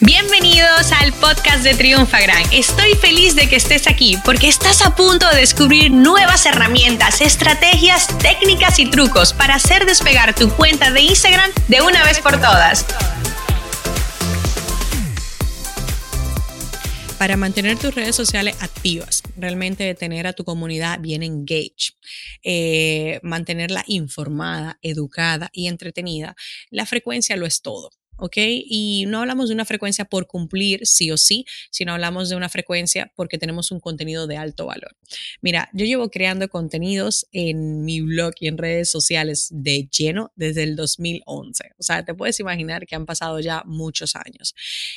Bienvenidos al podcast de Triunfa Gran. Estoy feliz de que estés aquí porque estás a punto de descubrir nuevas herramientas, estrategias, técnicas y trucos para hacer despegar tu cuenta de Instagram de una vez por todas. Para mantener tus redes sociales activas, realmente tener a tu comunidad bien engaged, eh, mantenerla informada, educada y entretenida, la frecuencia lo es todo. ¿Ok? Y no hablamos de una frecuencia por cumplir sí o sí, sino hablamos de una frecuencia porque tenemos un contenido de alto valor. Mira, yo llevo creando contenidos en mi blog y en redes sociales de lleno desde el 2011. O sea, te puedes imaginar que han pasado ya muchos años.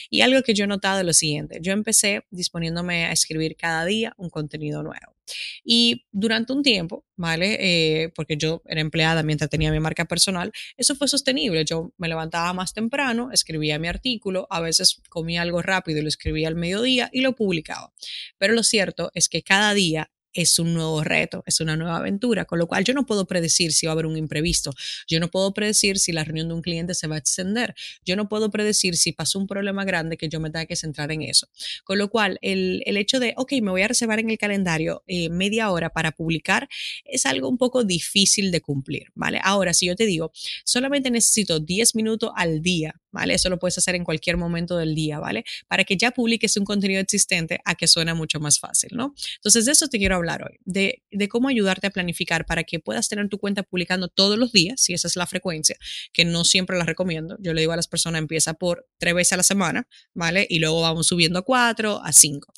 Y algo que yo he notado es lo siguiente, yo empecé disponiéndome a escribir cada día un contenido nuevo. Y durante un tiempo, ¿vale? Eh, porque yo era empleada mientras tenía mi marca personal, eso fue sostenible. Yo me levantaba más temprano, escribía mi artículo, a veces comía algo rápido y lo escribía al mediodía y lo publicaba. Pero lo cierto es que cada día es un nuevo reto, es una nueva aventura, con lo cual yo no puedo predecir si va a haber un imprevisto, yo no puedo predecir si la reunión de un cliente se va a extender, yo no puedo predecir si pasó un problema grande que yo me tenga que centrar en eso. Con lo cual, el, hecho de, ok, me voy a reservar en el calendario eh, media hora para publicar es algo un poco difícil de cumplir, ¿vale? Ahora, si yo te digo, solamente necesito 10 minutos al día ¿vale? Eso lo puedes hacer en cualquier momento del día, ¿vale? Para que ya publiques un contenido existente a que suena mucho más fácil, ¿no? Entonces, de eso te quiero hablar hoy, de, de cómo ayudarte a planificar para que puedas tener tu cuenta publicando todos los días, si esa es la frecuencia, que no siempre la recomiendo. Yo le digo a las personas, empieza por tres veces a la semana, ¿vale? Y luego vamos subiendo a cuatro, a cinco.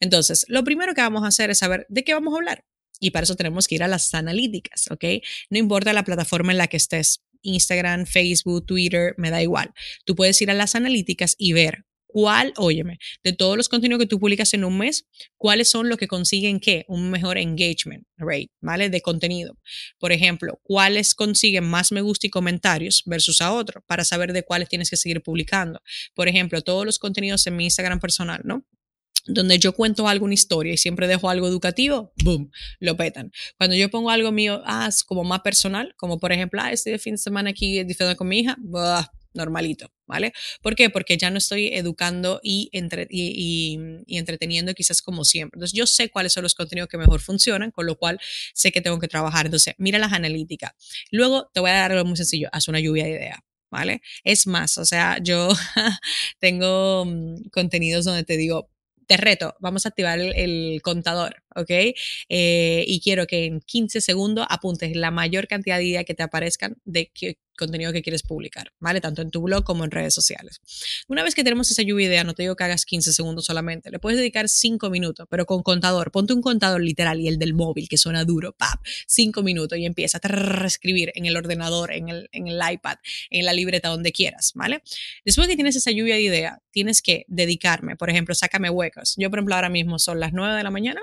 Entonces, lo primero que vamos a hacer es saber de qué vamos a hablar. Y para eso tenemos que ir a las analíticas, ¿ok? No importa la plataforma en la que estés, Instagram, Facebook, Twitter, me da igual. Tú puedes ir a las analíticas y ver cuál, óyeme, de todos los contenidos que tú publicas en un mes, cuáles son los que consiguen qué, un mejor engagement rate, ¿vale? De contenido. Por ejemplo, cuáles consiguen más me gusta y comentarios versus a otro, para saber de cuáles tienes que seguir publicando. Por ejemplo, todos los contenidos en mi Instagram personal, ¿no? Donde yo cuento alguna historia y siempre dejo algo educativo, boom, lo petan. Cuando yo pongo algo mío, ah, como más personal, como por ejemplo, ah, este fin de semana aquí disfrutando con mi hija, bah, normalito, ¿vale? ¿Por qué? Porque ya no estoy educando y, entre, y, y, entreteniendo quizás como siempre. Entonces yo sé cuáles son los contenidos que mejor funcionan, con lo cual sé que tengo que trabajar. Entonces, mira las analíticas. Luego te voy a dar algo muy sencillo, haz una lluvia de ideas. ¿Vale? Es más, o sea, yo tengo mm, contenidos donde te digo, te reto, vamos a activar el, contador, ¿ok? Eh, y quiero que en 15 segundos apuntes la mayor cantidad de ideas que te aparezcan de que, contenido que quieres publicar, ¿vale? Tanto en tu blog como en redes sociales. Una vez que tenemos esa lluvia de idea, no te digo que hagas 15 segundos solamente, le puedes dedicar 5 minutos, pero con contador, ponte un contador literal y el del móvil que suena duro, ¡pap! 5 minutos y empieza a escribir en el ordenador, en el, en el iPad, en la libreta, donde quieras, ¿vale? Después que tienes esa lluvia de idea, tienes que dedicarme, por ejemplo, sácame huecos. Yo, por ejemplo, ahora mismo son las 9 de la mañana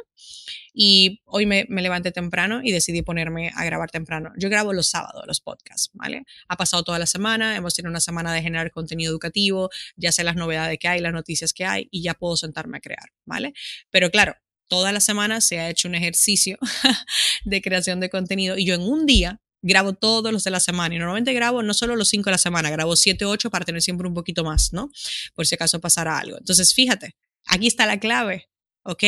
y hoy me, me, levanté temprano y decidí ponerme a grabar temprano. Yo grabo los sábados los podcasts, ¿vale? Ha pasado toda la semana, hemos tenido una semana de generar contenido educativo, ya sé las novedades que hay, las noticias que hay y ya puedo sentarme a crear, ¿vale? Pero claro, toda la semana se ha hecho un ejercicio de creación de contenido y yo en un día grabo todos los de la semana y normalmente grabo no solo los cinco de la semana, grabo siete, ocho para tener siempre un poquito más, ¿no? Por si acaso pasara algo. Entonces, fíjate, aquí está la clave, ¿ok?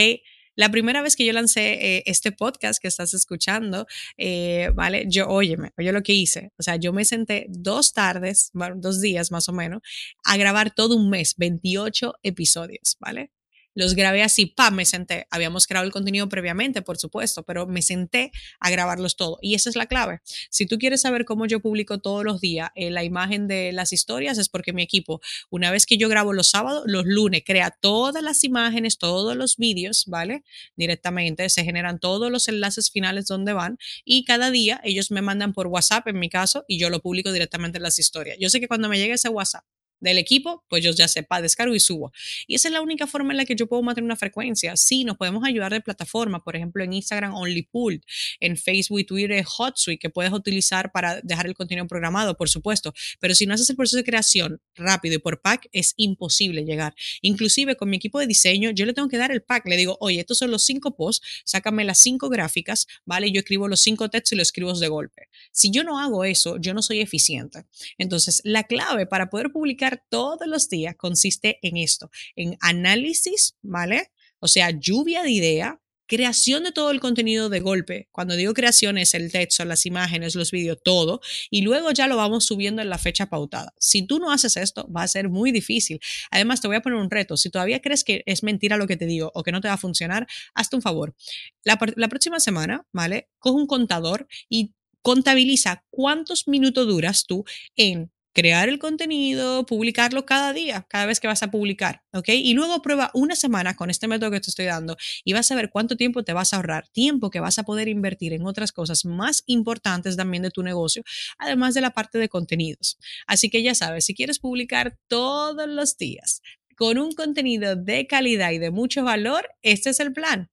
La primera vez que yo lancé eh, este podcast que estás escuchando, eh, ¿vale? Yo, óyeme, oye lo que hice. O sea, yo me senté dos tardes, dos días más o menos, a grabar todo un mes, 28 episodios, ¿vale? Los grabé así, ¡pam! Me senté. Habíamos grabado el contenido previamente, por supuesto, pero me senté a grabarlos todo. Y esa es la clave. Si tú quieres saber cómo yo publico todos los días eh, la imagen de las historias, es porque mi equipo, una vez que yo grabo los sábados, los lunes, crea todas las imágenes, todos los vídeos, ¿vale? Directamente, se generan todos los enlaces finales donde van y cada día ellos me mandan por WhatsApp, en mi caso, y yo lo publico directamente en las historias. Yo sé que cuando me llegue ese WhatsApp, del equipo, pues yo ya sepa, descargo y subo. Y esa es la única forma en la que yo puedo mantener una frecuencia. Sí, nos podemos ayudar de plataforma, por ejemplo, en Instagram OnlyPool, en Facebook y Twitter HotSuite, que puedes utilizar para dejar el contenido programado, por supuesto. Pero si no haces el proceso de creación rápido y por pack, es imposible llegar. Inclusive con mi equipo de diseño, yo le tengo que dar el pack. Le digo, oye, estos son los cinco posts, sácame las cinco gráficas, ¿vale? Yo escribo los cinco textos y los escribo de golpe. Si yo no hago eso, yo no soy eficiente. Entonces, la clave para poder publicar todos los días consiste en esto, en análisis, ¿vale? O sea, lluvia de idea, creación de todo el contenido de golpe. Cuando digo creación es el texto, las imágenes, los vídeos, todo. Y luego ya lo vamos subiendo en la fecha pautada. Si tú no haces esto, va a ser muy difícil. Además, te voy a poner un reto. Si todavía crees que es mentira lo que te digo o que no te va a funcionar, hazte un favor. La, la próxima semana, ¿vale? Coge un contador y contabiliza cuántos minutos duras tú en crear el contenido, publicarlo cada día, cada vez que vas a publicar, ¿ok? Y luego prueba una semana con este método que te estoy dando y vas a ver cuánto tiempo te vas a ahorrar, tiempo que vas a poder invertir en otras cosas más importantes también de tu negocio, además de la parte de contenidos. Así que ya sabes, si quieres publicar todos los días con un contenido de calidad y de mucho valor, este es el plan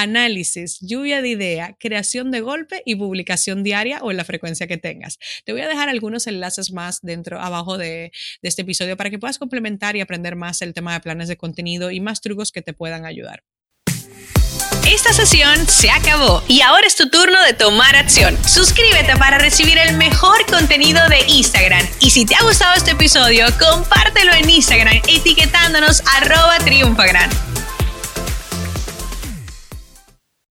análisis, lluvia de idea, creación de golpe y publicación diaria o en la frecuencia que tengas. Te voy a dejar algunos enlaces más dentro, abajo de, este episodio para que puedas complementar y aprender más el tema de planes de contenido y más trucos que te puedan ayudar. Esta sesión se acabó y ahora es tu turno de tomar acción. Suscríbete para recibir el mejor contenido de Instagram. Y si te ha gustado este episodio, compártelo en Instagram etiquetándonos arroba triunfagran.